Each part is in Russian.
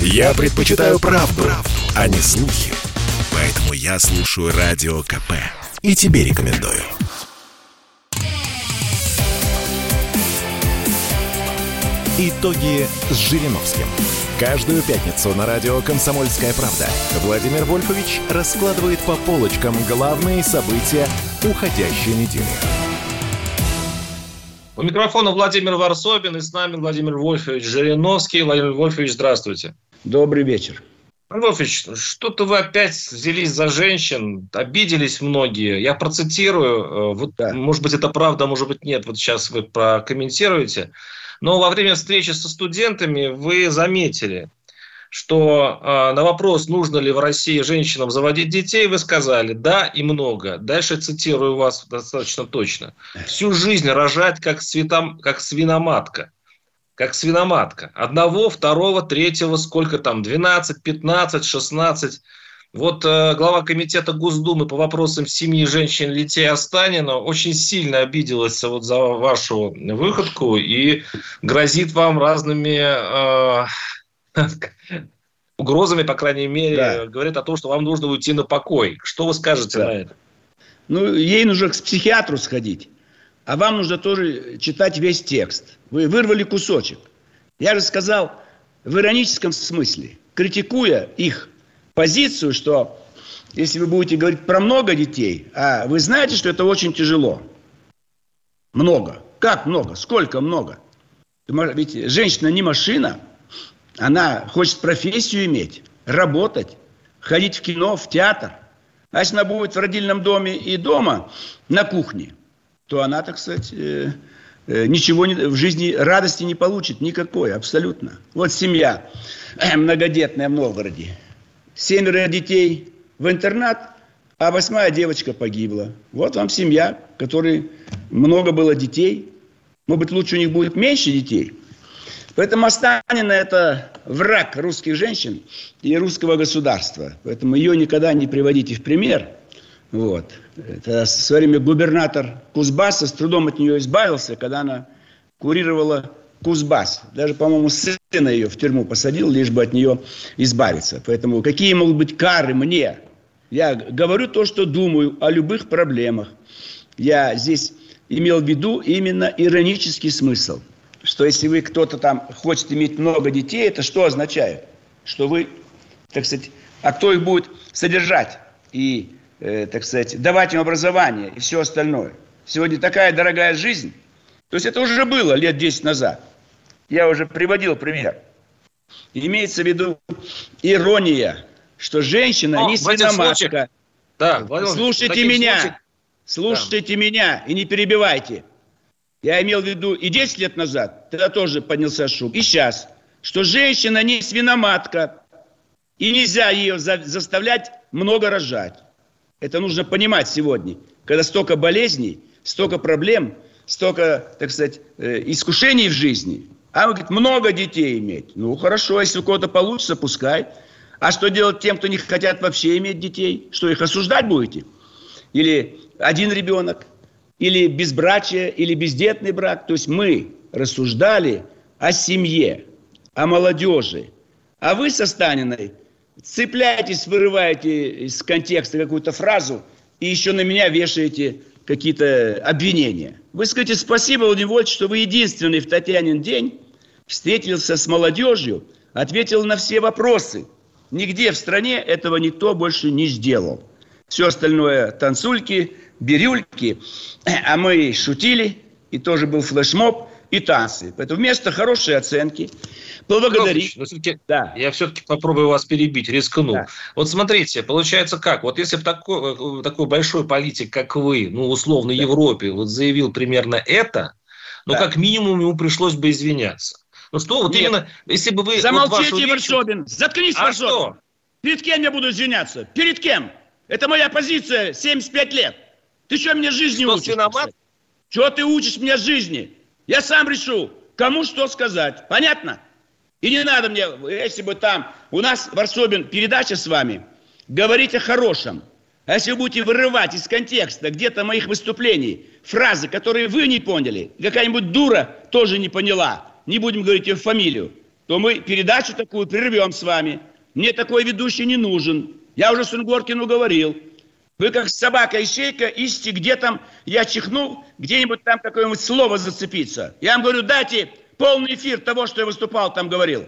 Я предпочитаю правду, правду, а не слухи. Поэтому я слушаю Радио КП. И тебе рекомендую. Итоги с Жириновским. Каждую пятницу на радио «Комсомольская правда» Владимир Вольфович раскладывает по полочкам главные события уходящей недели. У микрофона Владимир Варсобин и с нами Владимир Вольфович Жириновский. Владимир Вольфович, здравствуйте. Добрый вечер. Владимир Вольфович, что-то вы опять взялись за женщин, обиделись многие. Я процитирую, э, вот, да. может быть, это правда, может быть, нет. Вот сейчас вы прокомментируете. Но во время встречи со студентами вы заметили, что э, на вопрос, нужно ли в России женщинам заводить детей, вы сказали «да» и много. Дальше цитирую вас достаточно точно. «Всю жизнь рожать, как, цветом, как свиноматка». Как свиноматка. Одного, второго, третьего, сколько там, 12, 15, 16. Вот э, глава комитета Госдумы по вопросам семьи, женщин, детей Останина очень сильно обиделась вот за вашу выходку и грозит вам разными э, угрозами, по крайней мере, да. говорит о том, что вам нужно уйти на покой. Что вы скажете да. на это? Ну, ей нужно к психиатру сходить, а вам нужно тоже читать весь текст. Вы вырвали кусочек. Я же сказал в ироническом смысле, критикуя их позицию, что если вы будете говорить про много детей, а вы знаете, что это очень тяжело. Много. Как много? Сколько много? Ведь женщина не машина – она хочет профессию иметь, работать, ходить в кино, в театр. А если она будет в родильном доме и дома на кухне, то она, так сказать, э, э, ничего не, в жизни радости не получит никакой, абсолютно. Вот семья э, многодетная в Новгороде. Семеро детей в интернат, а восьмая девочка погибла. Вот вам семья, которой много было детей. Может быть, лучше у них будет меньше детей – Поэтому Останина – это враг русских женщин и русского государства. Поэтому ее никогда не приводите в пример. Вот. Это в свое время губернатор Кузбасса с трудом от нее избавился, когда она курировала Кузбасс. Даже, по-моему, сына ее в тюрьму посадил, лишь бы от нее избавиться. Поэтому какие могут быть кары мне? Я говорю то, что думаю о любых проблемах. Я здесь имел в виду именно иронический смысл – что если вы кто-то там хочет иметь много детей, это что означает? Что вы, так сказать, а кто их будет содержать и, э, так сказать, давать им образование и все остальное? Сегодня такая дорогая жизнь. То есть это уже было лет 10 назад. Я уже приводил пример. Имеется в виду ирония, что женщина О, не свиноматка. Да, слушайте меня, случаях... слушайте да. меня и не перебивайте. Я имел в виду и 10 лет назад, тогда тоже поднялся шум, и сейчас, что женщина не свиноматка, и нельзя ее за, заставлять много рожать. Это нужно понимать сегодня, когда столько болезней, столько проблем, столько, так сказать, э, искушений в жизни. А он говорит, много детей иметь. Ну, хорошо, если у кого-то получится, пускай. А что делать тем, кто не хотят вообще иметь детей? Что, их осуждать будете? Или один ребенок? Или безбрачие, или бездетный брак. То есть мы рассуждали о семье, о молодежи. А вы со Станиной цепляетесь, вырываете из контекста какую-то фразу и еще на меня вешаете какие-то обвинения. Вы скажите спасибо, Владимир Вольфович, что вы единственный в Татьянин день встретился с молодежью, ответил на все вопросы. Нигде в стране этого никто больше не сделал. Все остальное танцульки – бирюльки, а мы шутили, и тоже был флешмоб, и танцы. Поэтому вместо хорошей оценки поблагодарить. да. Я все-таки попробую вас перебить, рискну. Да. Вот смотрите, получается как? Вот если бы такой, такой большой политик, как вы, ну, условно, да. Европе, вот заявил примерно это, ну, да. как минимум ему пришлось бы извиняться. Ну что, вот Нет. именно, если бы вы... Замолчите, вот Варсобин! Заткнись, а Варсобин! Что? Перед кем я буду извиняться? Перед кем? Это моя позиция 75 лет. Ты что мне жизни что, учишь? Виноват? Чего ты учишь мне жизни? Я сам решу, кому что сказать. Понятно? И не надо мне, если бы там, у нас, Варсобин, передача с вами, говорить о хорошем. А если вы будете вырывать из контекста где-то моих выступлений фразы, которые вы не поняли, какая-нибудь дура тоже не поняла, не будем говорить ее фамилию, то мы передачу такую прервем с вами. Мне такой ведущий не нужен. Я уже Сунгоркину говорил. Вы как собака-ищейка ищите, где там я чихнул, где-нибудь там какое-нибудь слово зацепиться. Я вам говорю, дайте полный эфир того, что я выступал, там говорил.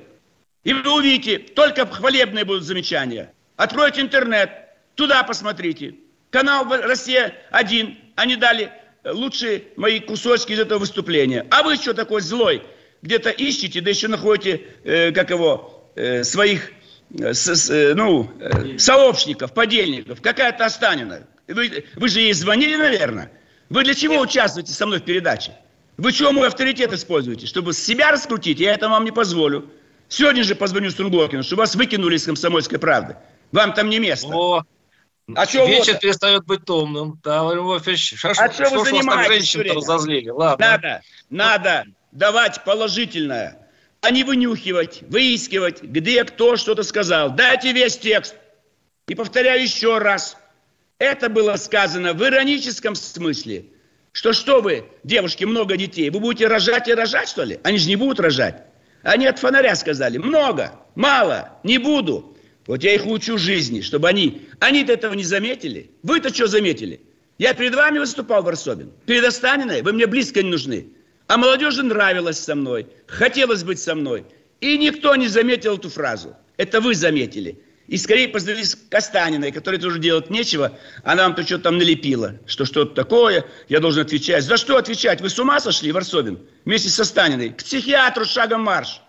И вы увидите, только хвалебные будут замечания. Откройте интернет, туда посмотрите. Канал «Россия-1», они дали лучшие мои кусочки из этого выступления. А вы что такой злой? Где-то ищете, да еще находите, э, как его, э, своих э, э, ну, э, сообщников, подельников. Какая-то Останина. Вы, вы же ей звонили, наверное? Вы для чего участвуете со мной в передаче? Вы чего мой авторитет используете? Чтобы себя раскрутить? Я это вам не позволю. Сегодня же позвоню Струнгоркину, чтобы вас выкинули из комсомольской правды. Вам там не место. О, а что Вечер вот? перестает быть томным. Да, Львович, а что, что вы занимаетесь? женщин разозлили? Ладно. Надо, надо давать положительное, а не вынюхивать, выискивать, где кто что-то сказал. Дайте весь текст. И повторяю еще раз. Это было сказано в ироническом смысле. Что что вы, девушки, много детей, вы будете рожать и рожать, что ли? Они же не будут рожать. Они от фонаря сказали, много, мало, не буду. Вот я их учу жизни, чтобы они... Они-то этого не заметили. Вы-то что заметили? Я перед вами выступал, Варсобин. Перед Останиной вы мне близко не нужны. А молодежи нравилось со мной. Хотелось быть со мной. И никто не заметил эту фразу. Это вы заметили. И скорее позвонились к Останиной, которой тоже делать нечего. Она вам то что-то там налепила. Что что-то такое, я должен отвечать. За что отвечать? Вы с ума сошли, Варсобин? Вместе с Останиной. К психиатру шагом марш.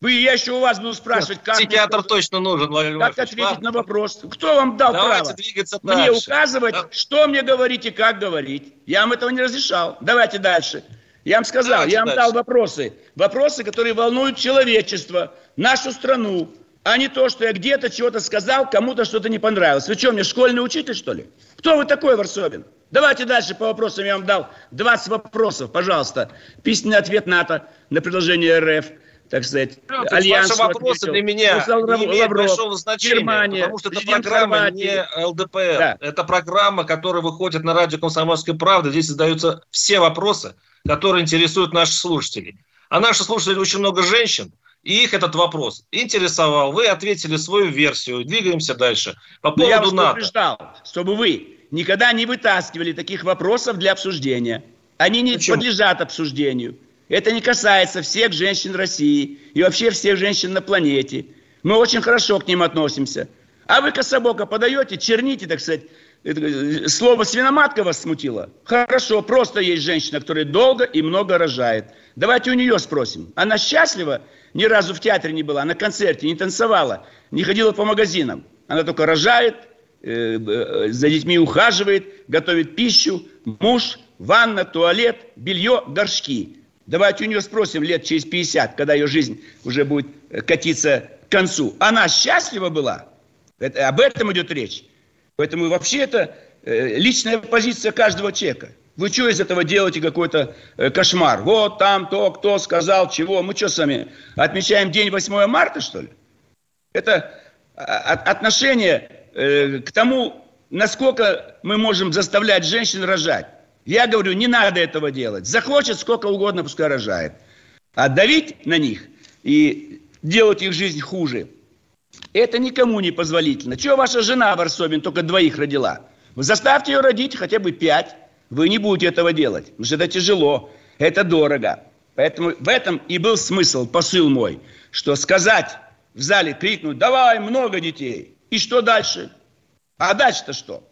Вы, я еще у вас буду спрашивать, как... Психиатр мне, точно нужен, Владимир Как ответить ладно. на вопрос? Кто вам дал Давайте право двигаться мне дальше. указывать, да. что мне говорить и как говорить? Я вам этого не разрешал. Давайте дальше. Я вам сказал, Давайте я вам дальше. дал вопросы. Вопросы, которые волнуют человечество, нашу страну, а не то, что я где-то чего-то сказал, кому-то что-то не понравилось. Вы что, мне школьный учитель, что ли? Кто вы такой, Варсобин? Давайте дальше по вопросам. Я вам дал 20 вопросов, пожалуйста. Письменный ответ НАТО на предложение РФ так сказать, ну, альянс. Ваши вопросы для меня не имеют большого значения, Германия, потому что это программа Хорватии. не ЛДПР. Да. Это программа, которая выходит на радио «Комсомольская правда». Здесь задаются все вопросы, которые интересуют наших слушателей. А наши слушатели очень много женщин, и их этот вопрос интересовал. Вы ответили свою версию. Двигаемся дальше. По поводу я вас НАТО. предупреждал, чтобы вы никогда не вытаскивали таких вопросов для обсуждения. Они не Почему? подлежат обсуждению. Это не касается всех женщин России и вообще всех женщин на планете. Мы очень хорошо к ним относимся. А вы кособоко подаете, черните, так сказать, слово свиноматка вас смутило? Хорошо, просто есть женщина, которая долго и много рожает. Давайте у нее спросим. Она счастлива? Ни разу в театре не была, на концерте, не танцевала, не ходила по магазинам. Она только рожает, э, э, за детьми ухаживает, готовит пищу, муж, ванна, туалет, белье, горшки. Давайте у нее спросим лет через 50, когда ее жизнь уже будет э, катиться к концу. Она счастлива была? Это, об этом идет речь. Поэтому вообще это э, личная позиция каждого человека. Вы что из этого делаете какой-то э, кошмар? Вот там то, кто сказал, чего. Мы что с вами отмечаем день 8 марта, что ли? Это а, а, отношение э, к тому, насколько мы можем заставлять женщин рожать. Я говорю, не надо этого делать. Захочет сколько угодно, пускай рожает. А давить на них и делать их жизнь хуже, это никому не позволительно. Чего ваша жена, Варсобин, только двоих родила? Вы заставьте ее родить хотя бы пять. Вы не будете этого делать, потому что это тяжело, это дорого. Поэтому в этом и был смысл, посыл мой, что сказать в зале, крикнуть, давай, много детей. И что дальше? А дальше-то что?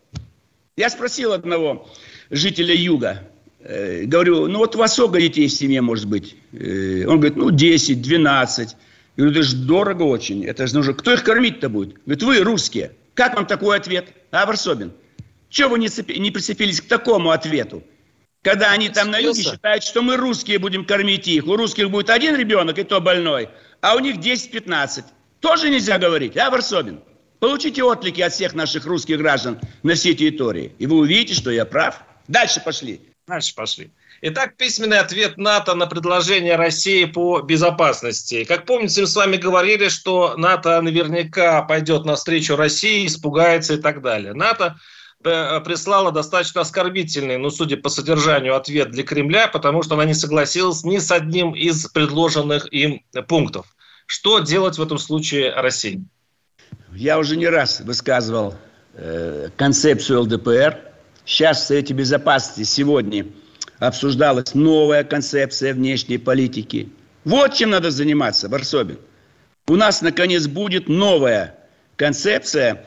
Я спросил одного жителя юга. Э, говорю, ну вот у вас сколько детей в семье может быть? Э, он говорит, ну 10, 12. Я говорю, это же дорого очень. Это же нужно. Кто их кормить-то будет? Говорит, вы русские. Как вам такой ответ? А, Варсобин? Чего вы не, цепи, не прицепились к такому ответу? Когда они там на юге считают, что мы русские будем кормить их. У русских будет один ребенок, и то больной, а у них 10-15. Тоже нельзя говорить, а, Варсобин? Получите отклики от всех наших русских граждан на всей территории, и вы увидите, что я прав. Дальше пошли. Дальше пошли. Итак, письменный ответ НАТО на предложение России по безопасности. Как помните, мы с вами говорили, что НАТО наверняка пойдет навстречу России, испугается и так далее. НАТО э, прислала достаточно оскорбительный, ну, судя по содержанию, ответ для Кремля, потому что она не согласилась ни с одним из предложенных им пунктов. Что делать в этом случае России? Я уже не раз высказывал э, концепцию ЛДПР. Сейчас в Совете Безопасности сегодня обсуждалась новая концепция внешней политики. Вот чем надо заниматься, Варсобин. У нас, наконец, будет новая концепция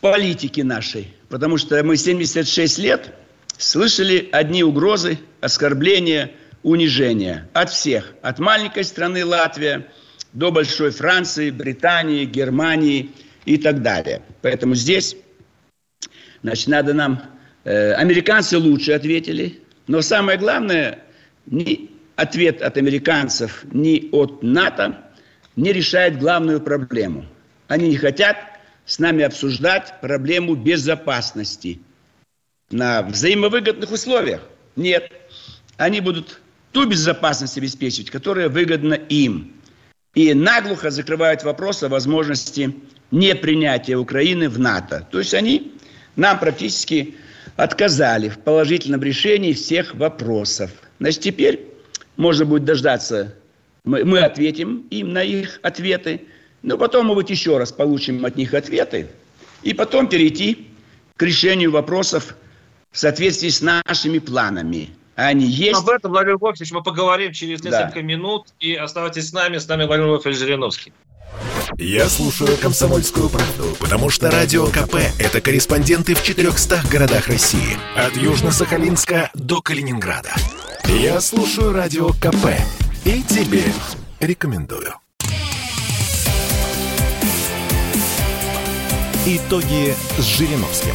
политики нашей. Потому что мы 76 лет слышали одни угрозы, оскорбления, унижения. От всех. От маленькой страны Латвия до большой Франции, Британии, Германии и так далее. Поэтому здесь, значит, надо нам... Э, американцы лучше ответили. Но самое главное, ни ответ от американцев, ни от НАТО не решает главную проблему. Они не хотят с нами обсуждать проблему безопасности на взаимовыгодных условиях. Нет. Они будут ту безопасность обеспечивать, которая выгодна им. И наглухо закрывают вопрос о возможности непринятия Украины в НАТО. То есть они нам практически отказали в положительном решении всех вопросов. Значит, теперь можно будет дождаться, мы, мы ответим им на их ответы, но потом, мы быть, еще раз получим от них ответы, и потом перейти к решению вопросов в соответствии с нашими планами. Они есть. Об этом, Владимир Вольфович, мы поговорим через несколько да. минут. И оставайтесь с нами. С нами Владимир Вольфович Жириновский. Я слушаю «Комсомольскую правду», потому что «Радио КП» — это корреспонденты в 400 городах России. От Южно-Сахалинска до Калининграда. Я слушаю «Радио КП» и тебе рекомендую. Итоги с Жириновским.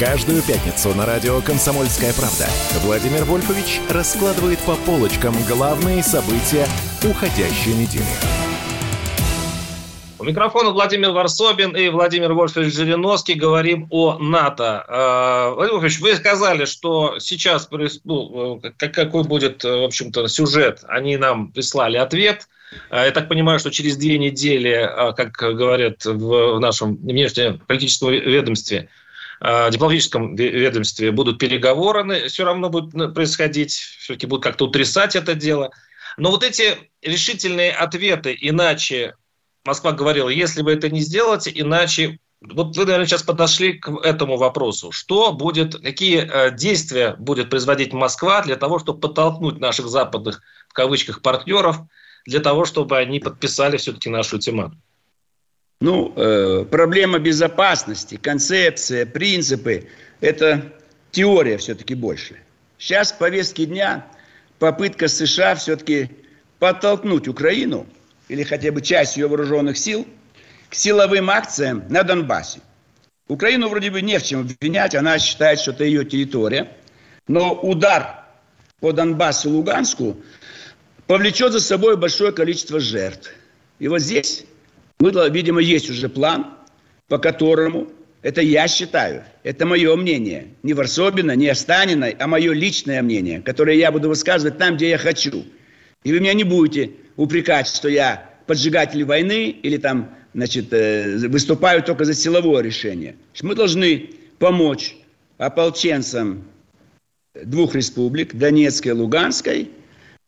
Каждую пятницу на радио «Комсомольская правда» Владимир Вольфович раскладывает по полочкам главные события уходящей недели. Микрофона Владимир Варсобин и Владимир Вольфович Жириновский. Говорим о НАТО. А, Владимир Вольфович, вы сказали, что сейчас ну, какой будет, в общем-то, сюжет. Они нам прислали ответ. Я так понимаю, что через две недели, как говорят в нашем внешнеполитическом ведомстве, Э, дипломатическом ведомстве будут переговоры, все равно будет происходить, все-таки будут как-то утрясать это дело. Но вот эти решительные ответы, иначе Москва говорила, если вы это не сделаете, иначе вот вы, наверное, сейчас подошли к этому вопросу. Что будет, какие э, действия будет производить Москва для того, чтобы подтолкнуть наших западных, в кавычках, партнеров, для того, чтобы они подписали все-таки нашу ультиматум? Ну, э, проблема безопасности, концепция, принципы – это теория все-таки больше. Сейчас в повестке дня попытка США все-таки подтолкнуть Украину или хотя бы часть ее вооруженных сил к силовым акциям на Донбассе. Украину вроде бы не в чем обвинять, она считает, что это ее территория. Но удар по Донбассу и Луганску повлечет за собой большое количество жертв. И вот здесь было, видимо, есть уже план, по которому, это я считаю, это мое мнение, не Варсобина, не Останина, а мое личное мнение, которое я буду высказывать там, где я хочу. И вы меня не будете упрекать, что я поджигатель войны или там, значит, э, выступаю только за силовое решение. Мы должны помочь ополченцам двух республик, Донецкой и Луганской,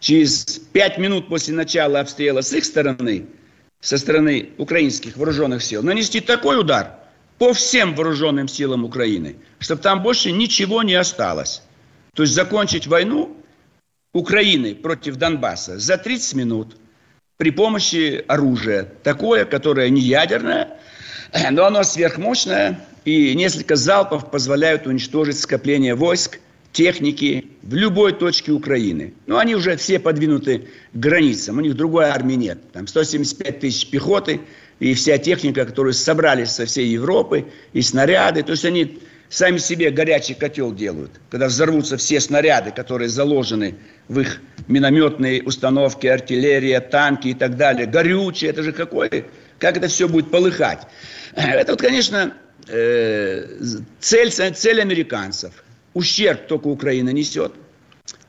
через пять минут после начала обстрела с их стороны – со стороны украинских вооруженных сил нанести такой удар по всем вооруженным силам Украины, чтобы там больше ничего не осталось. То есть закончить войну Украины против Донбасса за 30 минут при помощи оружия. Такое, которое не ядерное, но оно сверхмощное, и несколько залпов позволяют уничтожить скопление войск техники в любой точке Украины. Но они уже все подвинуты к границам, у них другой армии нет. Там 175 тысяч пехоты и вся техника, которую собрались со всей Европы, и снаряды. То есть они сами себе горячий котел делают. Когда взорвутся все снаряды, которые заложены в их минометные установки, артиллерия, танки и так далее. Горючее, это же какое? Как это все будет полыхать? Это вот, конечно, э, цель, цель американцев – ущерб только Украина несет.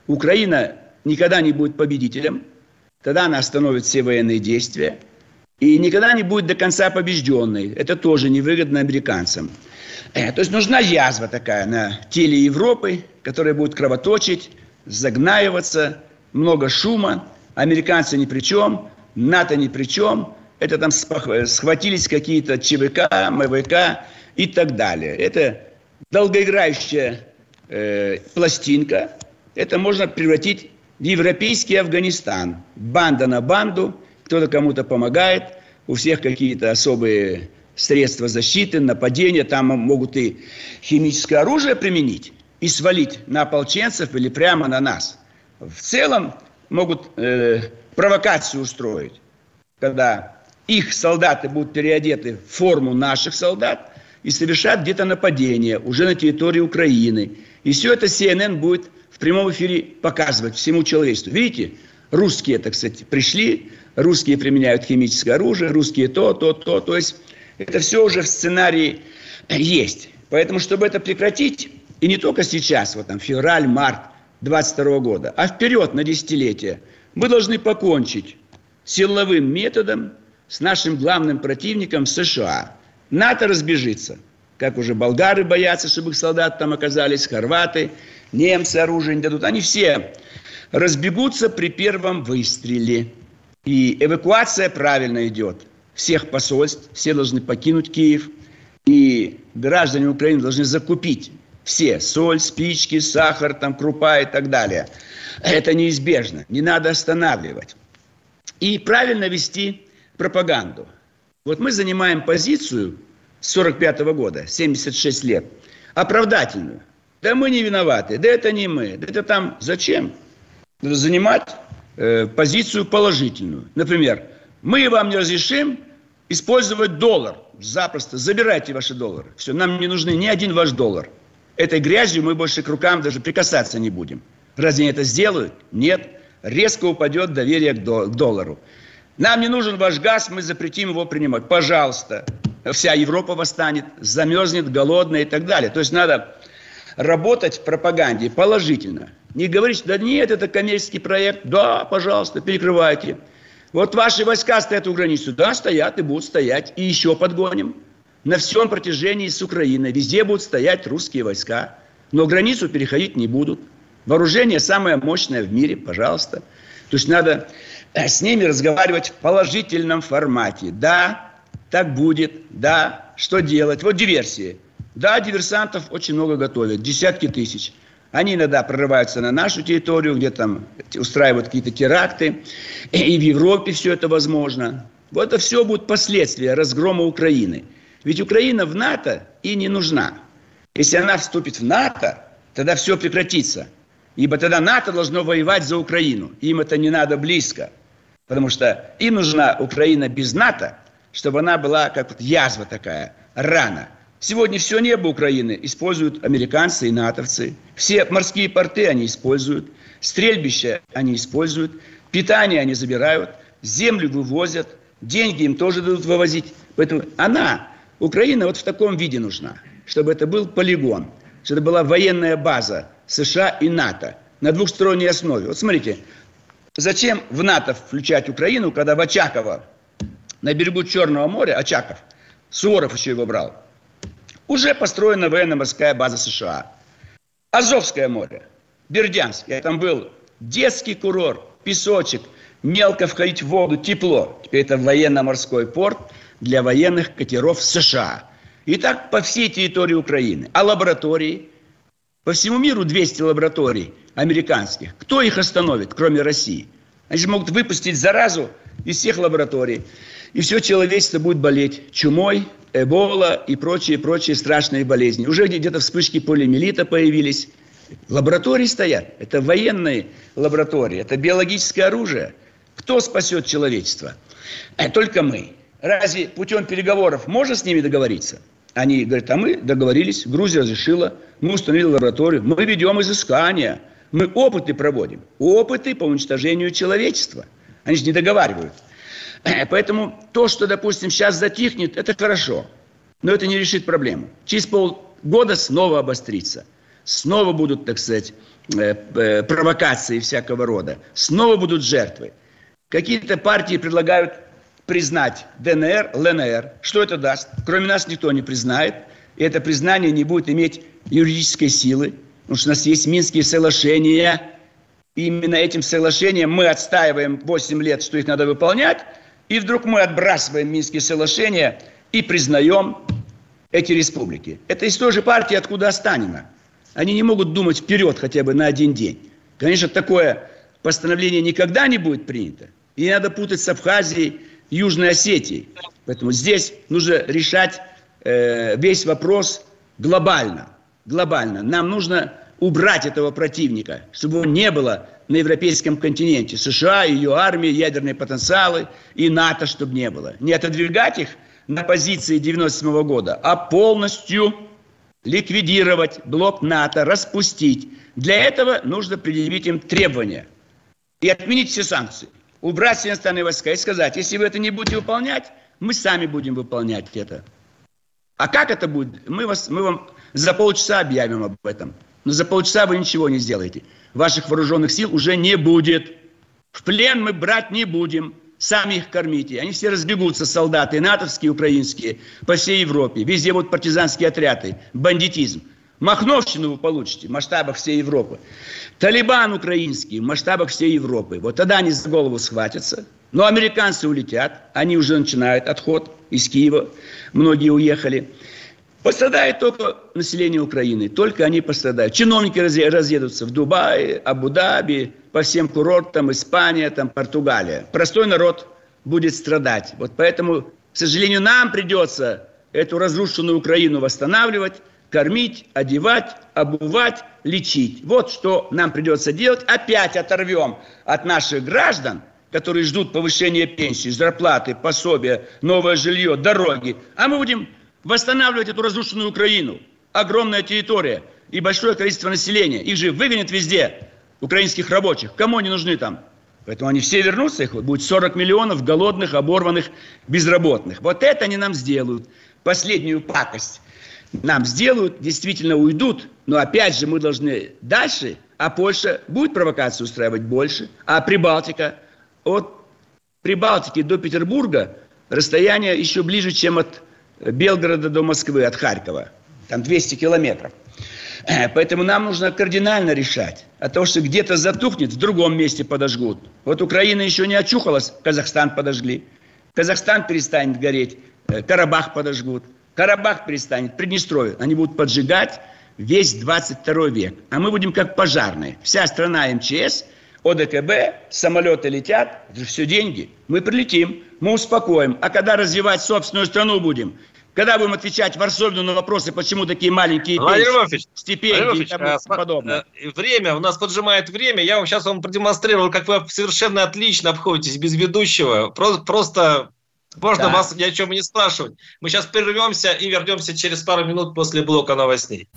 Украина никогда не будет победителем, тогда она остановит все военные действия и никогда не будет до конца побежденной. Это тоже невыгодно американцам. Э, то есть нужна язва такая на теле Европы, которая будет кровоточить, загнаиваться, много шума, американцы ни при чем, НАТО ни при чем. Это там схватились какие-то ЧВК, МВК и так далее. Это долгоиграющая э, пластинка. Это можно превратить в европейский Афганистан. Банда на банду, кто-то кому-то помогает, у всех какие-то особые средства защиты, нападения, там могут и химическое оружие применить и свалить на ополченцев или прямо на нас. В целом могут э, провокацию устроить, когда их солдаты будут переодеты в форму наших солдат и совершат где-то нападение уже на территории Украины. И все это CNN будет в прямом эфире показывать всему человечеству. Видите, русские, так сказать, пришли, русские применяют химическое оружие, русские то, то, то. То есть это все уже в сценарии есть. Поэтому, чтобы это прекратить, и не только сейчас, вот там февраль, март 22 года, а вперед на десятилетие, мы должны покончить силовым методом с нашим главным противником США. НАТО разбежится, как уже болгары боятся, чтобы их солдаты там оказались, хорваты, немцы оружие не дадут. Они все разбегутся при первом выстреле. И эвакуация правильно идет всех посольств, все должны покинуть Киев, и граждане Украины должны закупить все, соль, спички, сахар, там, крупа и так далее. Это неизбежно, не надо останавливать. И правильно вести пропаганду. Вот мы занимаем позицию с 45 -го года, 76 лет, оправдательную. Да мы не виноваты, да это не мы, да это там зачем? Занимать э, позицию положительную. Например, мы вам не разрешим использовать доллар. Запросто. Забирайте ваши доллары. Все, нам не нужны ни один ваш доллар. Этой грязью мы больше к рукам даже прикасаться не будем. Разве это сделают? Нет. Резко упадет доверие к доллару. Нам не нужен ваш газ, мы запретим его принимать. Пожалуйста. Вся Европа восстанет, замерзнет, голодная и так далее. То есть надо работать в пропаганде положительно. Не говорить, да нет, это коммерческий проект. Да, пожалуйста, перекрывайте. Вот ваши войска стоят у границы. Да, стоят и будут стоять. И еще подгоним. На всем протяжении с Украины. Везде будут стоять русские войска. Но границу переходить не будут. Вооружение самое мощное в мире, пожалуйста. То есть надо э, с ними разговаривать в положительном формате. Да, так будет. Да, что делать? Вот диверсии. Да, диверсантов очень много готовят. Десятки тысяч. Они иногда прорываются на нашу территорию, где там устраивают какие-то теракты. И в Европе все это возможно. Вот это все будут последствия разгрома Украины. Ведь Украина в НАТО и не нужна. Если она вступит в НАТО, тогда все прекратится. Ибо тогда НАТО должно воевать за Украину. Им это не надо близко. Потому что им нужна Украина без НАТО, чтобы она была как вот язва такая, рана – Сегодня все небо Украины используют американцы и натовцы. Все морские порты они используют. Стрельбища они используют. Питание они забирают. Землю вывозят. Деньги им тоже дадут вывозить. Поэтому она, Украина, вот в таком виде нужна. Чтобы это был полигон. Чтобы это была военная база США и НАТО на двухсторонней основе. Вот смотрите, зачем в НАТО включать Украину, когда в Очаково, на берегу Черного моря, Очаков, Суворов еще его брал, уже построена военно-морская база США. Азовское море, Бердянск. Я там был. Детский курорт, песочек, мелко входить в воду, тепло. Теперь это военно-морской порт для военных катеров США. И так по всей территории Украины. А лаборатории? По всему миру 200 лабораторий американских. Кто их остановит, кроме России? Они же могут выпустить заразу из всех лабораторий. И все человечество будет болеть чумой, эбола и прочие-прочие страшные болезни. Уже где-то вспышки полиомиелита появились. Лаборатории стоят. Это военные лаборатории, это биологическое оружие. Кто спасет человечество? А только мы. Разве путем переговоров можно с ними договориться? Они говорят, а мы договорились, Грузия разрешила, мы установили лабораторию, мы ведем изыскания, мы опыты проводим. Опыты по уничтожению человечества. Они же не договаривают. Поэтому то, что, допустим, сейчас затихнет, это хорошо. Но это не решит проблему. Через полгода снова обострится. Снова будут, так сказать, э, э, провокации всякого рода. Снова будут жертвы. Какие-то партии предлагают признать ДНР, ЛНР. Что это даст? Кроме нас никто не признает. И это признание не будет иметь юридической силы. Потому что у нас есть Минские соглашения. именно этим соглашением мы отстаиваем 8 лет, что их надо выполнять, и вдруг мы отбрасываем Минские соглашения и признаем эти республики. Это из той же партии, откуда Останина. Они не могут думать вперед хотя бы на один день. Конечно, такое постановление никогда не будет принято. И не надо путать с Абхазией, Южной Осетией. Поэтому здесь нужно решать э, весь вопрос глобально. Глобально. Нам нужно убрать этого противника, чтобы его не было на европейском континенте. США, ее армии, ядерные потенциалы и НАТО, чтобы не было. Не отодвигать их на позиции 97 года, а полностью ликвидировать блок НАТО, распустить. Для этого нужно предъявить им требования и отменить все санкции. Убрать все иностранные войска и сказать, если вы это не будете выполнять, мы сами будем выполнять это. А как это будет? Мы, вас, мы вам за полчаса объявим об этом. Но за полчаса вы ничего не сделаете. Ваших вооруженных сил уже не будет. В плен мы брать не будем. Сами их кормите. Они все разбегутся, солдаты, натовские, украинские, по всей Европе. Везде будут партизанские отряды, бандитизм. Махновщину вы получите в масштабах всей Европы. Талибан украинский в масштабах всей Европы. Вот тогда они за голову схватятся. Но американцы улетят. Они уже начинают отход из Киева. Многие уехали. Пострадает только население Украины, только они пострадают. Чиновники разъедутся в Дубае, Абу-Даби, по всем курортам, Испания, там, Португалия. Простой народ будет страдать. Вот поэтому, к сожалению, нам придется эту разрушенную Украину восстанавливать, кормить, одевать, обувать, лечить. Вот что нам придется делать. Опять оторвем от наших граждан, которые ждут повышения пенсии, зарплаты, пособия, новое жилье, дороги. А мы будем восстанавливать эту разрушенную Украину. Огромная территория и большое количество населения. Их же выгонят везде, украинских рабочих. Кому они нужны там? Поэтому они все вернутся, их будет 40 миллионов голодных, оборванных, безработных. Вот это они нам сделают. Последнюю пакость нам сделают, действительно уйдут. Но опять же мы должны дальше, а Польша будет провокацию устраивать больше, а Прибалтика, от Прибалтики до Петербурга расстояние еще ближе, чем от Белгорода до Москвы, от Харькова. Там 200 километров. Э, поэтому нам нужно кардинально решать. А то, что где-то затухнет, в другом месте подожгут. Вот Украина еще не очухалась, Казахстан подожгли. Казахстан перестанет гореть, э, Карабах подожгут. Карабах перестанет, Приднестровье. Они будут поджигать весь 22 век. А мы будем как пожарные. Вся страна МЧС, ОДКБ, самолеты летят, это все деньги. Мы прилетим, мы успокоим. А когда развивать собственную страну будем? Когда будем отвечать Варсовину на вопросы, почему такие маленькие Владимир Львович, стипендии Владимир и тому а, подобное? Э, время, у нас поджимает время. Я вам сейчас вам продемонстрировал, как вы совершенно отлично обходитесь без ведущего. Просто, просто можно да. вас ни о чем не спрашивать. Мы сейчас прервемся и вернемся через пару минут после блока новостей.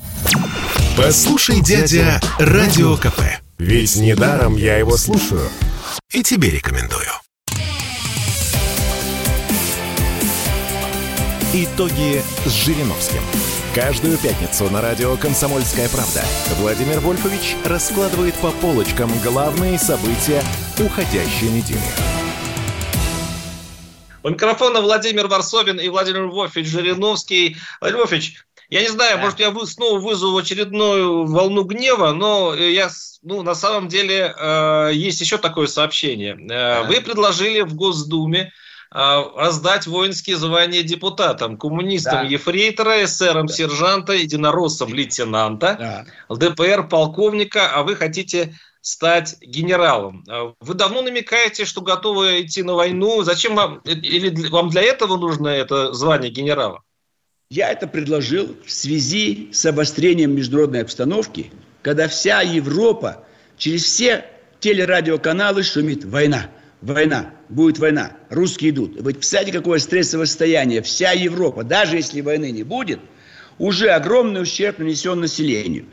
Послушай, дядя, Радио КП. Ведь недаром я его слушаю. И тебе рекомендую. Итоги с Жириновским. Каждую пятницу на радио «Комсомольская правда» Владимир Вольфович раскладывает по полочкам главные события уходящей недели. У микрофона Владимир Варсобин и Владимир Вольфович Жириновский. Владимир Вольфович, я не знаю, может, я снова вызову очередную волну гнева, но я, ну, на самом деле, э, есть еще такое сообщение. Э, вы предложили в Госдуме а, раздать воинские звания депутатам, коммунистам да. ефрейтора, эсерам да. сержанта, единороссам лейтенанта, да. ЛДПР полковника, а вы хотите стать генералом. Вы давно намекаете, что готовы идти на войну. Зачем вам, или вам для этого нужно это звание генерала? Я это предложил в связи с обострением международной обстановки, когда вся Европа через все телерадиоканалы шумит «война» война, будет война, русские идут. Вы представляете, какое стрессовое состояние вся Европа, даже если войны не будет, уже огромный ущерб нанесен населению.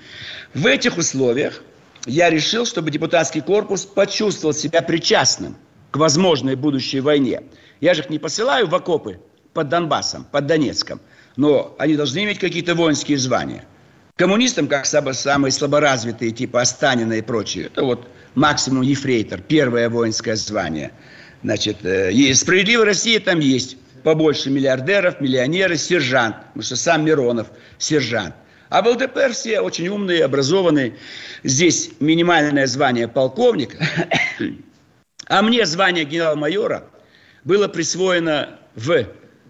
В этих условиях я решил, чтобы депутатский корпус почувствовал себя причастным к возможной будущей войне. Я же их не посылаю в окопы под Донбассом, под Донецком, но они должны иметь какие-то воинские звания. Коммунистам, как самые слаборазвитые, типа Останина и прочие, это вот максимум ефрейтор, первое воинское звание. Значит, э, справедливая Россия там есть. Побольше миллиардеров, миллионеры, сержант. Потому что сам Миронов сержант. А в ЛДПР все очень умные, образованные. Здесь минимальное звание полковник. А мне звание генерал-майора было присвоено в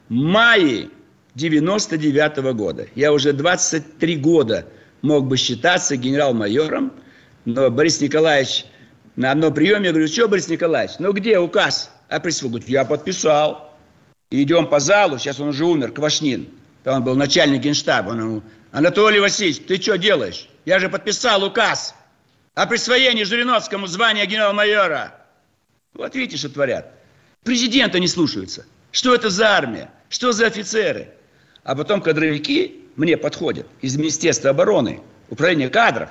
мае 99 -го года. Я уже 23 года мог бы считаться генерал-майором, но Борис Николаевич на одном приеме, я говорю, что, Борис Николаевич, ну где указ о присвоении? Говорит, я подписал. идем по залу, сейчас он уже умер, Квашнин. Он был начальник генштаба. Он ему, Анатолий Васильевич, ты что делаешь? Я же подписал указ о присвоении Жириновскому звания генерал-майора. Вот видите, что творят. Президента не слушаются. Что это за армия? Что за офицеры? А потом кадровики мне подходят из Министерства обороны, управления кадров,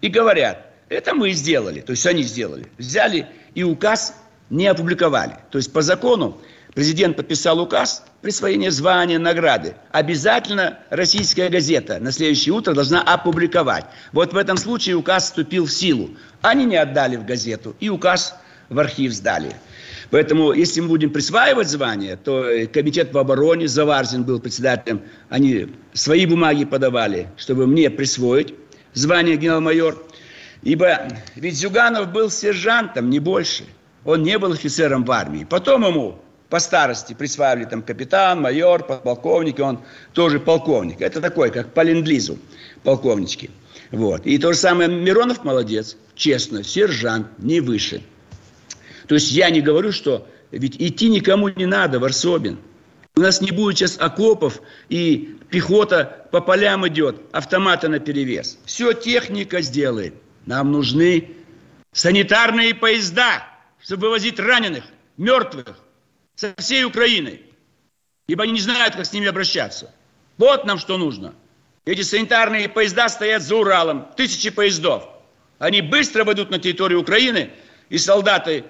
и говорят, это мы сделали, то есть они сделали. Взяли и указ не опубликовали. То есть по закону президент подписал указ присвоения звания, награды. Обязательно российская газета на следующее утро должна опубликовать. Вот в этом случае указ вступил в силу. Они не отдали в газету, и указ в архив сдали. Поэтому, если мы будем присваивать звание, то комитет по обороне, Заварзин был председателем, они свои бумаги подавали, чтобы мне присвоить звание генерал-майор. Ибо ведь Зюганов был сержантом, не больше. Он не был офицером в армии. Потом ему по старости присваивали там капитан, майор, полковник, и он тоже полковник. Это такой, как по ленд-лизу, полковнички. Вот. И то же самое Миронов молодец, честно, сержант, не выше. То есть я не говорю, что ведь идти никому не надо, Варсобин. У нас не будет сейчас окопов, и пехота по полям идет, автоматы на перевес. Все техника сделает. Нам нужны санитарные поезда, чтобы вывозить раненых, мертвых со всей Украины. Ибо они не знают, как с ними обращаться. Вот нам что нужно. Эти санитарные поезда стоят за Уралом, тысячи поездов. Они быстро войдут на территорию Украины, и солдаты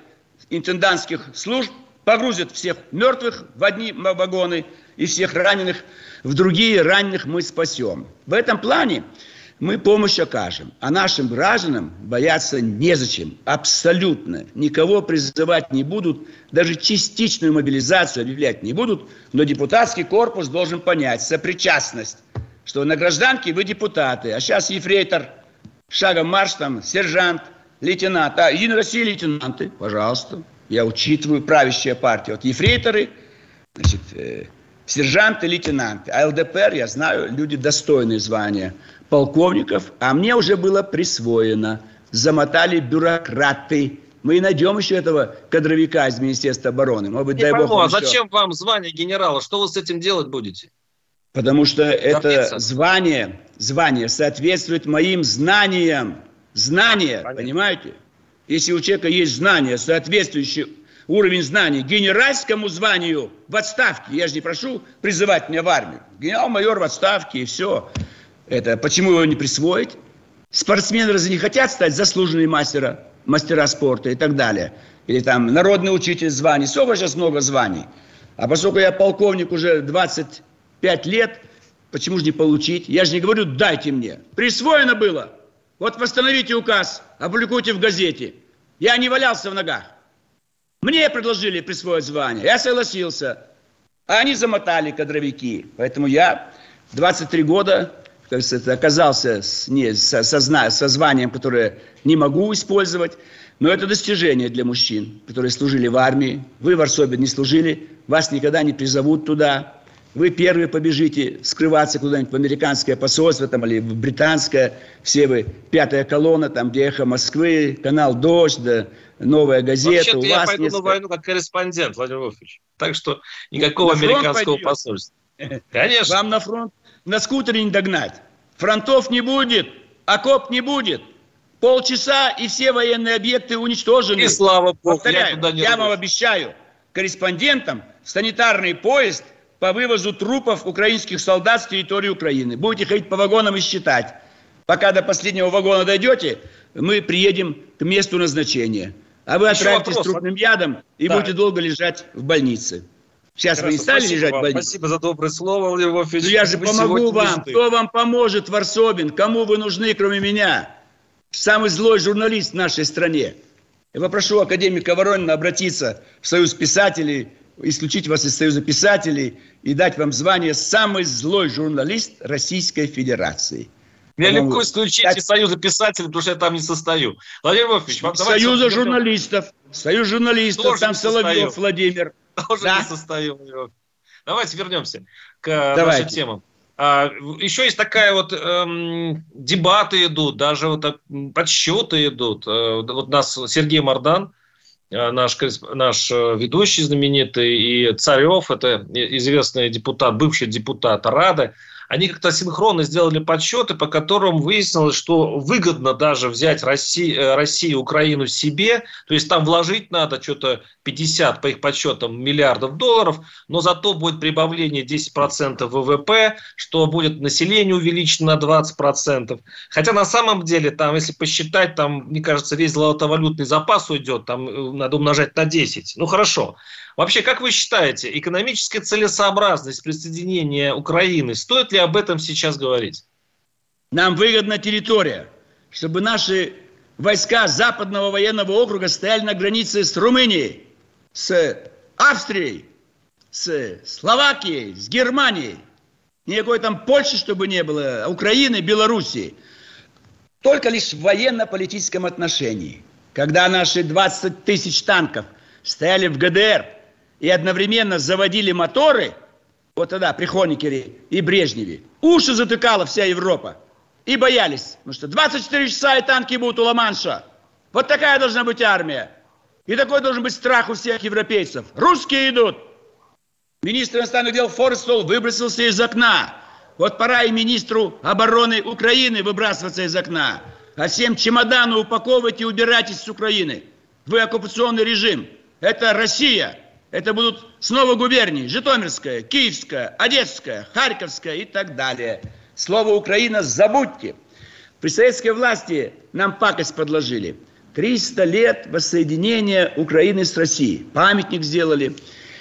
интендантских служб погрузят всех мертвых в одни вагоны и всех раненых в другие раненых мы спасем. В этом плане мы помощь окажем. А нашим гражданам бояться незачем. Абсолютно. Никого призывать не будут. Даже частичную мобилизацию объявлять не будут. Но депутатский корпус должен понять сопричастность. Что на гражданке вы депутаты. А сейчас ефрейтор, шагом марш там, сержант – лейтенант, а Единой России лейтенанты, пожалуйста. Я учитываю правящая партия. Вот ефрейторы, значит, э, сержанты, лейтенанты. А ЛДПР, я знаю, люди достойные звания полковников, а мне уже было присвоено. Замотали бюрократы. Мы и найдем еще этого кадровика из Министерства обороны. Может быть, Не дай пойму, бог. А зачем вам звание генерала? Что вы с этим делать будете? Потому что Гордиться. это звание, звание соответствует моим знаниям. Знания, Понятно. понимаете? Если у человека есть знания, соответствующий уровень знаний генеральскому званию в отставке, я же не прошу призывать меня в армию, генерал-майор в отставке и все. Это почему его не присвоить? Спортсмены разве не хотят стать заслуженными мастера, мастера спорта и так далее? Или там народный учитель званий. Сколько сейчас много званий? А поскольку я полковник уже 25 лет, почему же не получить? Я же не говорю, дайте мне. Присвоено было. Вот восстановите указ, опубликуйте в газете. Я не валялся в ногах. Мне предложили присвоить звание. Я согласился. А они замотали кадровики. Поэтому я 23 года как оказался с, не, со, со, со званием, которое не могу использовать. Но это достижение для мужчин, которые служили в армии. Вы, в Варсобе, не служили. Вас никогда не призовут туда вы первые побежите скрываться куда-нибудь в американское посольство там, или в британское, все вы, пятая колонна, там, где эхо Москвы, канал «Дождь», да, новая газета. Вообще-то я пойду несколько... на войну как корреспондент, Владимир Вольфович. Так что никакого на американского посольства. Конечно. Вам на фронт на скутере не догнать. Фронтов не будет, окоп не будет. Полчаса, и все военные объекты уничтожены. И слава богу. Повторяю, я, я вам обещаю, корреспондентам санитарный поезд – по вывозу трупов украинских солдат с территории Украины. Будете ходить по вагонам и считать. Пока до последнего вагона дойдете, мы приедем к месту назначения. А вы отправитесь с трупным ядом и да. будете долго лежать в больнице. Сейчас Хорошо, вы не стали лежать вам. в больнице? Спасибо за доброе слово, Владимир Вольфович. Ну, я же вы помогу вам. Кто вам поможет, Варсобин? Кому вы нужны, кроме меня? Самый злой журналист в нашей стране. Я попрошу академика Воронина обратиться в Союз писателей, исключить вас из Союза писателей и дать вам звание «Самый злой журналист Российской Федерации». Мне легко исключить так... из Союза писателей, потому что я там не состою. Владимир Вольфович, вам Союза давайте... журналистов. Союз журналистов, Тоже там Соловьев состою. Владимир. Тоже да? не состою. Давайте вернемся к Давайте. нашим темам. А, еще есть такая вот эм, дебаты идут, даже вот подсчеты идут. Э, вот нас Сергей Мардан, э, наш, наш э, ведущий знаменитый, и Царев, это известный депутат, бывший депутат Рады, они как-то синхронно сделали подсчеты, по которым выяснилось, что выгодно даже взять Россию, э, Россию Украину себе, то есть там вложить надо что-то 50, по их подсчетам, миллиардов долларов, но зато будет прибавление 10% ВВП, что будет население увеличено на 20%. Хотя на самом деле, там, если посчитать, там, мне кажется, весь золотовалютный запас уйдет, там э, надо умножать на 10. Ну хорошо. Вообще, как вы считаете, экономическая целесообразность присоединения Украины, стоит ли об этом сейчас говорить? Нам выгодна территория, чтобы наши войска Западного военного округа стояли на границе с Румынией, с Австрией, с Словакией, с Германией. Никакой там Польши, чтобы не было, Украины, Белоруссии. Только лишь в военно-политическом отношении. Когда наши 20 тысяч танков стояли в ГДР – и одновременно заводили моторы, вот тогда при Хоникере и Брежневе, уши затыкала вся Европа. И боялись, потому что 24 часа и танки будут у Ла-Манша. Вот такая должна быть армия. И такой должен быть страх у всех европейцев. Русские идут. Министр иностранных дел Форестол выбросился из окна. Вот пора и министру обороны Украины выбрасываться из окна. А всем чемоданы упаковывать и убирайтесь с Украины. Вы оккупационный режим. Это Россия. Это будут снова губернии. Житомирская, Киевская, Одесская, Харьковская и так далее. Слово «Украина» забудьте. При советской власти нам пакость подложили. 300 лет воссоединения Украины с Россией. Памятник сделали.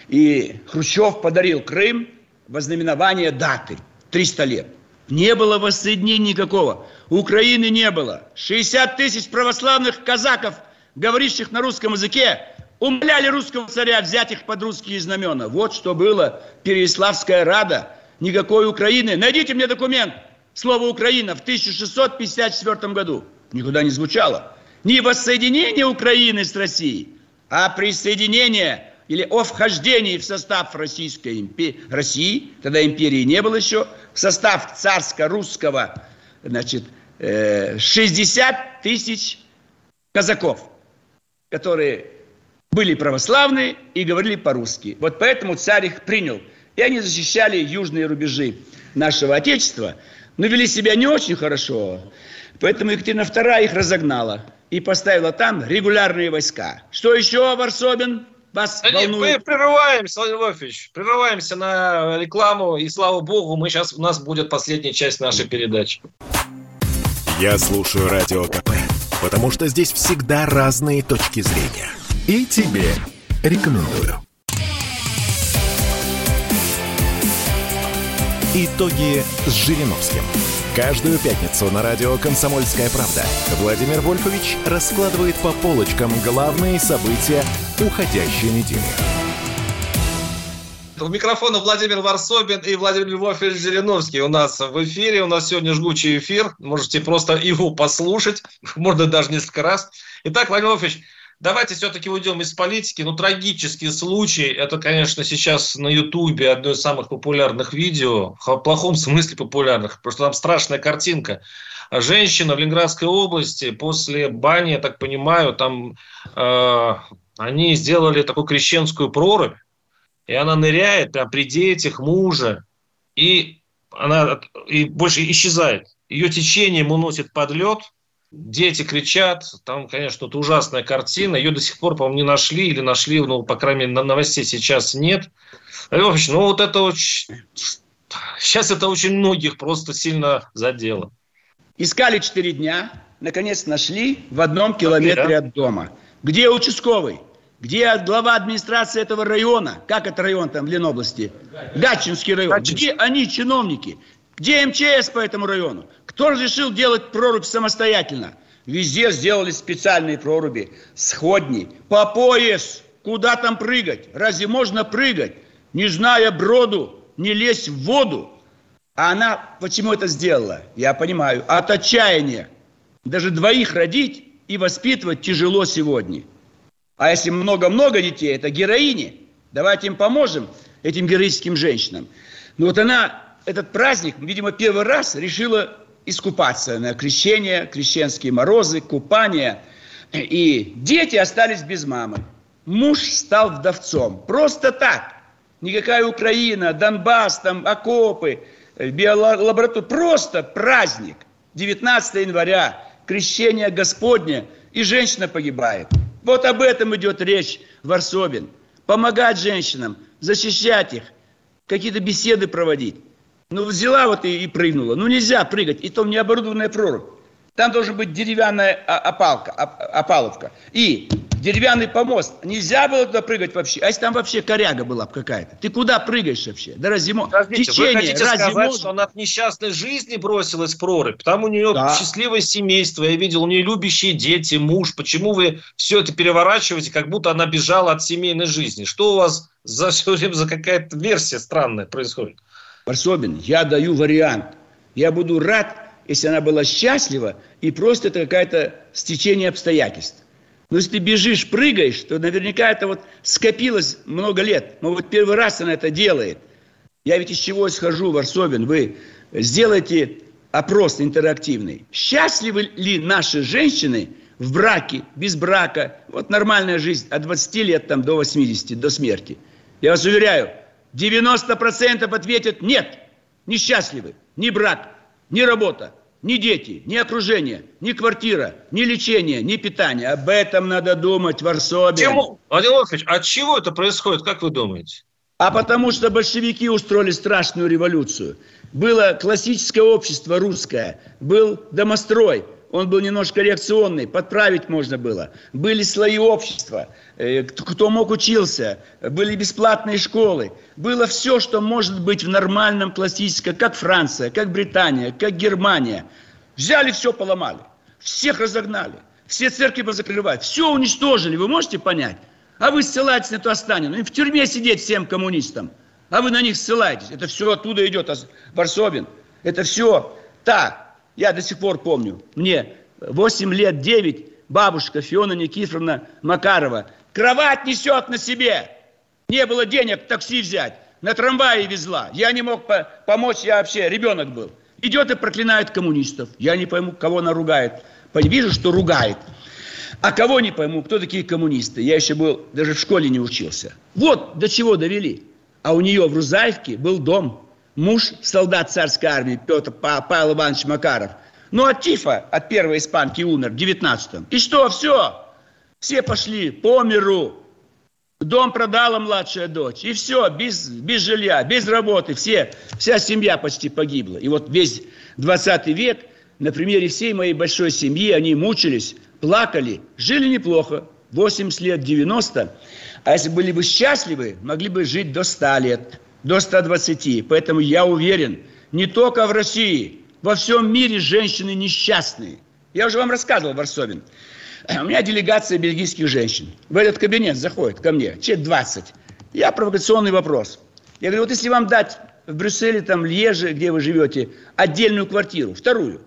И Хрущев подарил Крым во знаменование даты. 300 лет. Не было воссоединения никакого. Украины не было. 60 тысяч православных казаков, говорящих на русском языке, Умоляли русского царя взять их под русские знамена. Вот что было Переяславская Рада. Никакой Украины. Найдите мне документ. Слово «Украина» в 1654 году. Никуда не звучало. Не воссоединение Украины с Россией, а присоединение или о вхождении в состав Российской империи, России, тогда империи не было еще, в состав царско-русского, значит, 60 э, тысяч казаков, которые были православные и говорили по-русски. Вот поэтому царь их принял. И они защищали южные рубежи нашего Отечества, но вели себя не очень хорошо. Поэтому Екатерина II их разогнала и поставила там регулярные войска. Что еще, Варсобин? Вас да волнует? мы прерываемся, Владимир Вольфович, прерываемся на рекламу, и слава богу, мы сейчас, у нас будет последняя часть нашей передачи. Я слушаю Радио КП, потому что здесь всегда разные точки зрения – и тебе рекомендую. Итоги с Жириновским. Каждую пятницу на радио «Комсомольская правда» Владимир Вольфович раскладывает по полочкам главные события уходящей недели. У микрофона Владимир Варсобин и Владимир Львович Жириновский у нас в эфире. У нас сегодня жгучий эфир. Можете просто его послушать. Можно даже несколько раз. Итак, Владимир Львович, Давайте все-таки уйдем из политики. Ну, трагический случай. Это, конечно, сейчас на Ютубе одно из самых популярных видео. В плохом смысле популярных. Просто там страшная картинка. Женщина в Ленинградской области после бани, я так понимаю, там э, они сделали такую крещенскую прорубь. И она ныряет прям при детях мужа. И она и больше исчезает. Ее течением уносит под лед – Дети кричат, там, конечно, это ужасная картина. Ее до сих пор, по-моему, не нашли или нашли, ну, по крайней мере, на новостей сейчас нет. Львович, ну вот это очень... Сейчас это очень многих просто сильно задело. Искали четыре дня, наконец нашли в одном километре да. от дома. Где участковый? Где глава администрации этого района? Как это район там в Ленобласти? Гатчинский район. Гатчинский. Где они, чиновники? Где МЧС по этому району? Кто разрешил делать прорубь самостоятельно? Везде сделали специальные проруби, сходни, по пояс. Куда там прыгать? Разве можно прыгать, не зная броду, не лезть в воду? А она почему это сделала? Я понимаю. От отчаяния. Даже двоих родить и воспитывать тяжело сегодня. А если много-много детей, это героини. Давайте им поможем, этим героическим женщинам. Но вот она этот праздник, видимо, первый раз решила искупаться на крещение, крещенские морозы, купание. И дети остались без мамы. Муж стал вдовцом. Просто так. Никакая Украина, Донбасс, там окопы, биолаборатория. Просто праздник. 19 января, крещение Господне, и женщина погибает. Вот об этом идет речь Варсобин. Помогать женщинам, защищать их, какие-то беседы проводить. Ну, взяла вот и, и прыгнула. Ну, нельзя прыгать, и то необорудованная прорубь. Там должен быть деревянная опалка, опаловка. И деревянный помост. Нельзя было туда прыгать вообще. А если там вообще коряга была бы какая-то? Ты куда прыгаешь вообще? Да разве Подождите, Течение, вы хотите разве сказать, можно? что она от несчастной жизни бросилась в прорубь? Там у нее да. счастливое семейство, я видел, у нее любящие дети, муж. Почему вы все это переворачиваете, как будто она бежала от семейной жизни? Что у вас за все время за какая-то версия странная происходит? Барсобин, я даю вариант. Я буду рад, если она была счастлива, и просто это какое-то стечение обстоятельств. Но если ты бежишь, прыгаешь, то наверняка это вот скопилось много лет. Но вот первый раз она это делает. Я ведь из чего исхожу, Варсобин, вы сделайте опрос интерактивный. Счастливы ли наши женщины в браке, без брака? Вот нормальная жизнь от 20 лет там, до 80, до смерти. Я вас уверяю, 90% ответят нет, несчастливы, ни брак, ни работа, ни дети, ни окружение, ни квартира, ни лечение, ни питание. Об этом надо думать, Варсобин. Чему? Владимир Владимирович, от чего это происходит, как вы думаете? А потому что большевики устроили страшную революцию. Было классическое общество русское, был домострой, он был немножко реакционный, подправить можно было. Были слои общества, э, кто мог учился, были бесплатные школы. Было все, что может быть в нормальном классическом, как Франция, как Британия, как Германия. Взяли все, поломали, всех разогнали, все церкви позакрывали, все уничтожили, вы можете понять? А вы ссылаетесь на эту Останину, им в тюрьме сидеть всем коммунистам, а вы на них ссылаетесь. Это все оттуда идет, Варсобин. Это все так. Я до сих пор помню, мне 8 лет, 9, бабушка Фиона Никифоровна Макарова кровать несет на себе. Не было денег такси взять. На трамвае везла. Я не мог по помочь, я вообще ребенок был. Идет и проклинает коммунистов. Я не пойму, кого она ругает. Вижу, что ругает. А кого не пойму, кто такие коммунисты. Я еще был, даже в школе не учился. Вот до чего довели. А у нее в Рузаевке был дом муж солдат царской армии Петр Павел Иванович Макаров. Ну, от тифа, от первой испанки умер в 19-м. И что, все, все пошли по миру. Дом продала младшая дочь. И все, без, без жилья, без работы. Все, вся семья почти погибла. И вот весь 20 век, на примере всей моей большой семьи, они мучились, плакали, жили неплохо. 80 лет, 90. А если были бы счастливы, могли бы жить до 100 лет до 120. Поэтому я уверен, не только в России, во всем мире женщины несчастные. Я уже вам рассказывал, Варсовин. У меня делегация бельгийских женщин. В этот кабинет заходит ко мне, человек 20. Я провокационный вопрос. Я говорю, вот если вам дать в Брюсселе, там, Леже, где вы живете, отдельную квартиру, вторую,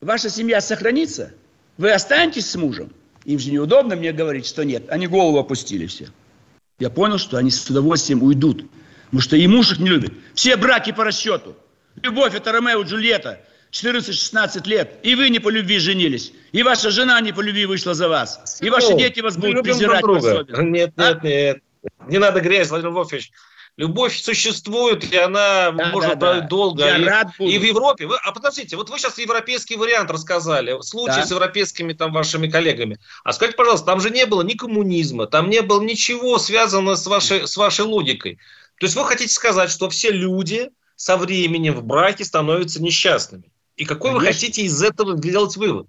ваша семья сохранится? Вы останетесь с мужем? Им же неудобно мне говорить, что нет. Они голову опустили все. Я понял, что они с удовольствием уйдут. Потому что и муж их не любит. Все браки по расчету. Любовь – это Ромео и Джульетта. 14-16 лет. И вы не по любви женились. И ваша жена не по любви вышла за вас. И ваши дети вас будут презирать друг друга. Нет, нет, а? нет. Не надо грязь, Владимир Вольфович. Любовь существует, и она да, может да, да. долго. Я и, рад буду. и в Европе. Вы, а подождите, вот вы сейчас европейский вариант рассказали, случай да. с европейскими там вашими коллегами. А скажите, пожалуйста, там же не было ни коммунизма, там не было ничего связанного с вашей, с вашей логикой. То есть вы хотите сказать, что все люди со временем в браке становятся несчастными. И какой Конечно. вы хотите из этого сделать вывод?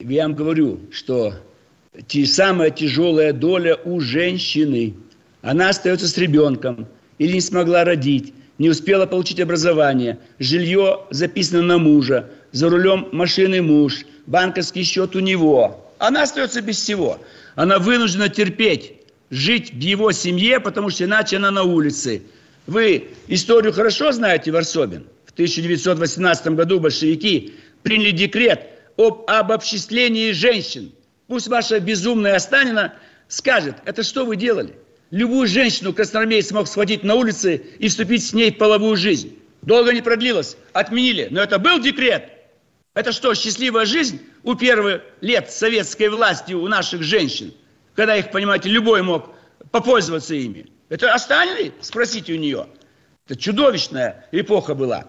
Я вам говорю, что самая тяжелая доля у женщины. Она остается с ребенком или не смогла родить, не успела получить образование, жилье записано на мужа, за рулем машины муж, банковский счет у него. Она остается без всего. Она вынуждена терпеть жить в его семье, потому что иначе она на улице. Вы историю хорошо знаете, Варсобин? 1918 году большевики приняли декрет об обобществлении женщин. Пусть ваша безумная Останина скажет, это что вы делали? Любую женщину красноармеец мог схватить на улице и вступить с ней в половую жизнь. Долго не продлилось, отменили. Но это был декрет. Это что, счастливая жизнь у первых лет советской власти у наших женщин? Когда их, понимаете, любой мог попользоваться ими. Это останется? Спросите у нее. Это чудовищная эпоха была.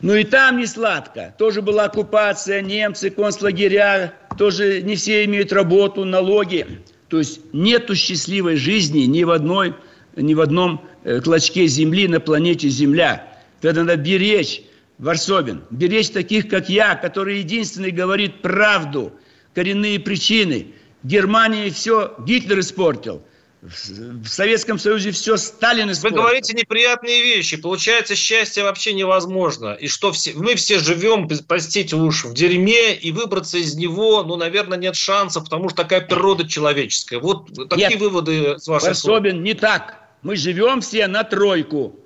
Ну и там не сладко. Тоже была оккупация, немцы, концлагеря. Тоже не все имеют работу, налоги. То есть нету счастливой жизни ни в, одной, ни в одном э, клочке земли на планете Земля. Это надо беречь, Варсобин, беречь таких, как я, который единственный говорит правду, коренные причины. В Германии все Гитлер испортил. В Советском Союзе все Сталин испортил. Вы говорите неприятные вещи. Получается, счастье вообще невозможно. И что все, мы все живем, простите уж, в дерьме, и выбраться из него, ну, наверное, нет шансов, потому что такая природа человеческая. Вот такие нет, выводы с вашей слов. не так. Мы живем все на тройку.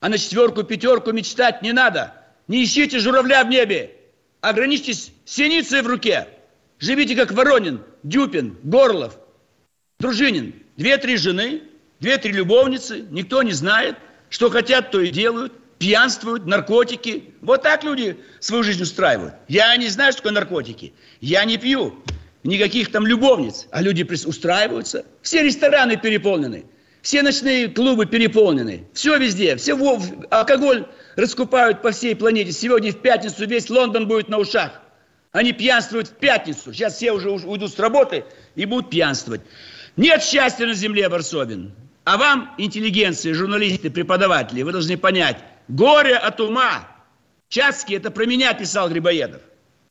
А на четверку, пятерку мечтать не надо. Не ищите журавля в небе. Ограничьтесь синицей в руке. Живите как Воронин, Дюпин, Горлов, Дружинин. Две-три жены, две-три любовницы, никто не знает. Что хотят, то и делают. Пьянствуют, наркотики. Вот так люди свою жизнь устраивают. Я не знаю, что такое наркотики. Я не пью никаких там любовниц. А люди устраиваются. Все рестораны переполнены. Все ночные клубы переполнены. Все везде. Все алкоголь раскупают по всей планете. Сегодня в пятницу весь Лондон будет на ушах. Они пьянствуют в пятницу. Сейчас все уже уйдут с работы и будут пьянствовать. Нет счастья на земле, Варсобин. А вам, интеллигенции, журналисты, преподаватели, вы должны понять, горе от ума. Чацкий, это про меня писал Грибоедов.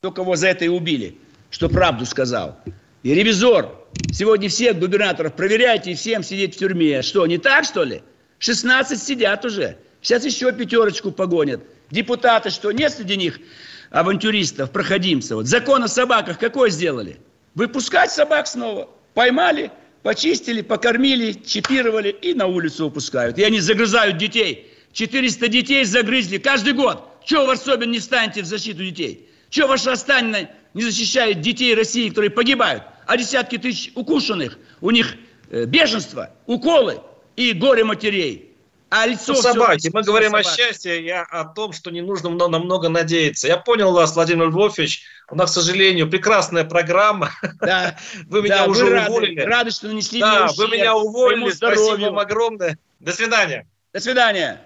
Только его за это и убили, что правду сказал. И ревизор. Сегодня всех губернаторов проверяйте и всем сидеть в тюрьме. Что, не так, что ли? 16 сидят уже. Сейчас еще пятерочку погонят. Депутаты, что нет среди них авантюристов, проходимцев? Вот закон о собаках какой сделали? Выпускать собак снова. Поймали, почистили, покормили, чипировали и на улицу выпускают. И они загрызают детей. 400 детей загрызли каждый год. Чего вы особенно не встанете в защиту детей? Чего ваша Останина не защищает детей России, которые погибают? А десятки тысяч укушенных, у них э, беженство, уколы и горе матерей а лицо... Собаки. Мы говорим собаки. о счастье, я о том, что не нужно на много надеяться. Я понял вас, Владимир Львович. У нас, к сожалению, прекрасная программа. Да. Вы меня да, уже вы уволили. Рады, рады, что нанесли Да, вы меня уволили. Спасибо вам огромное. До свидания. До свидания.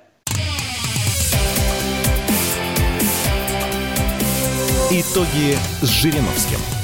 Итоги с Жириновским.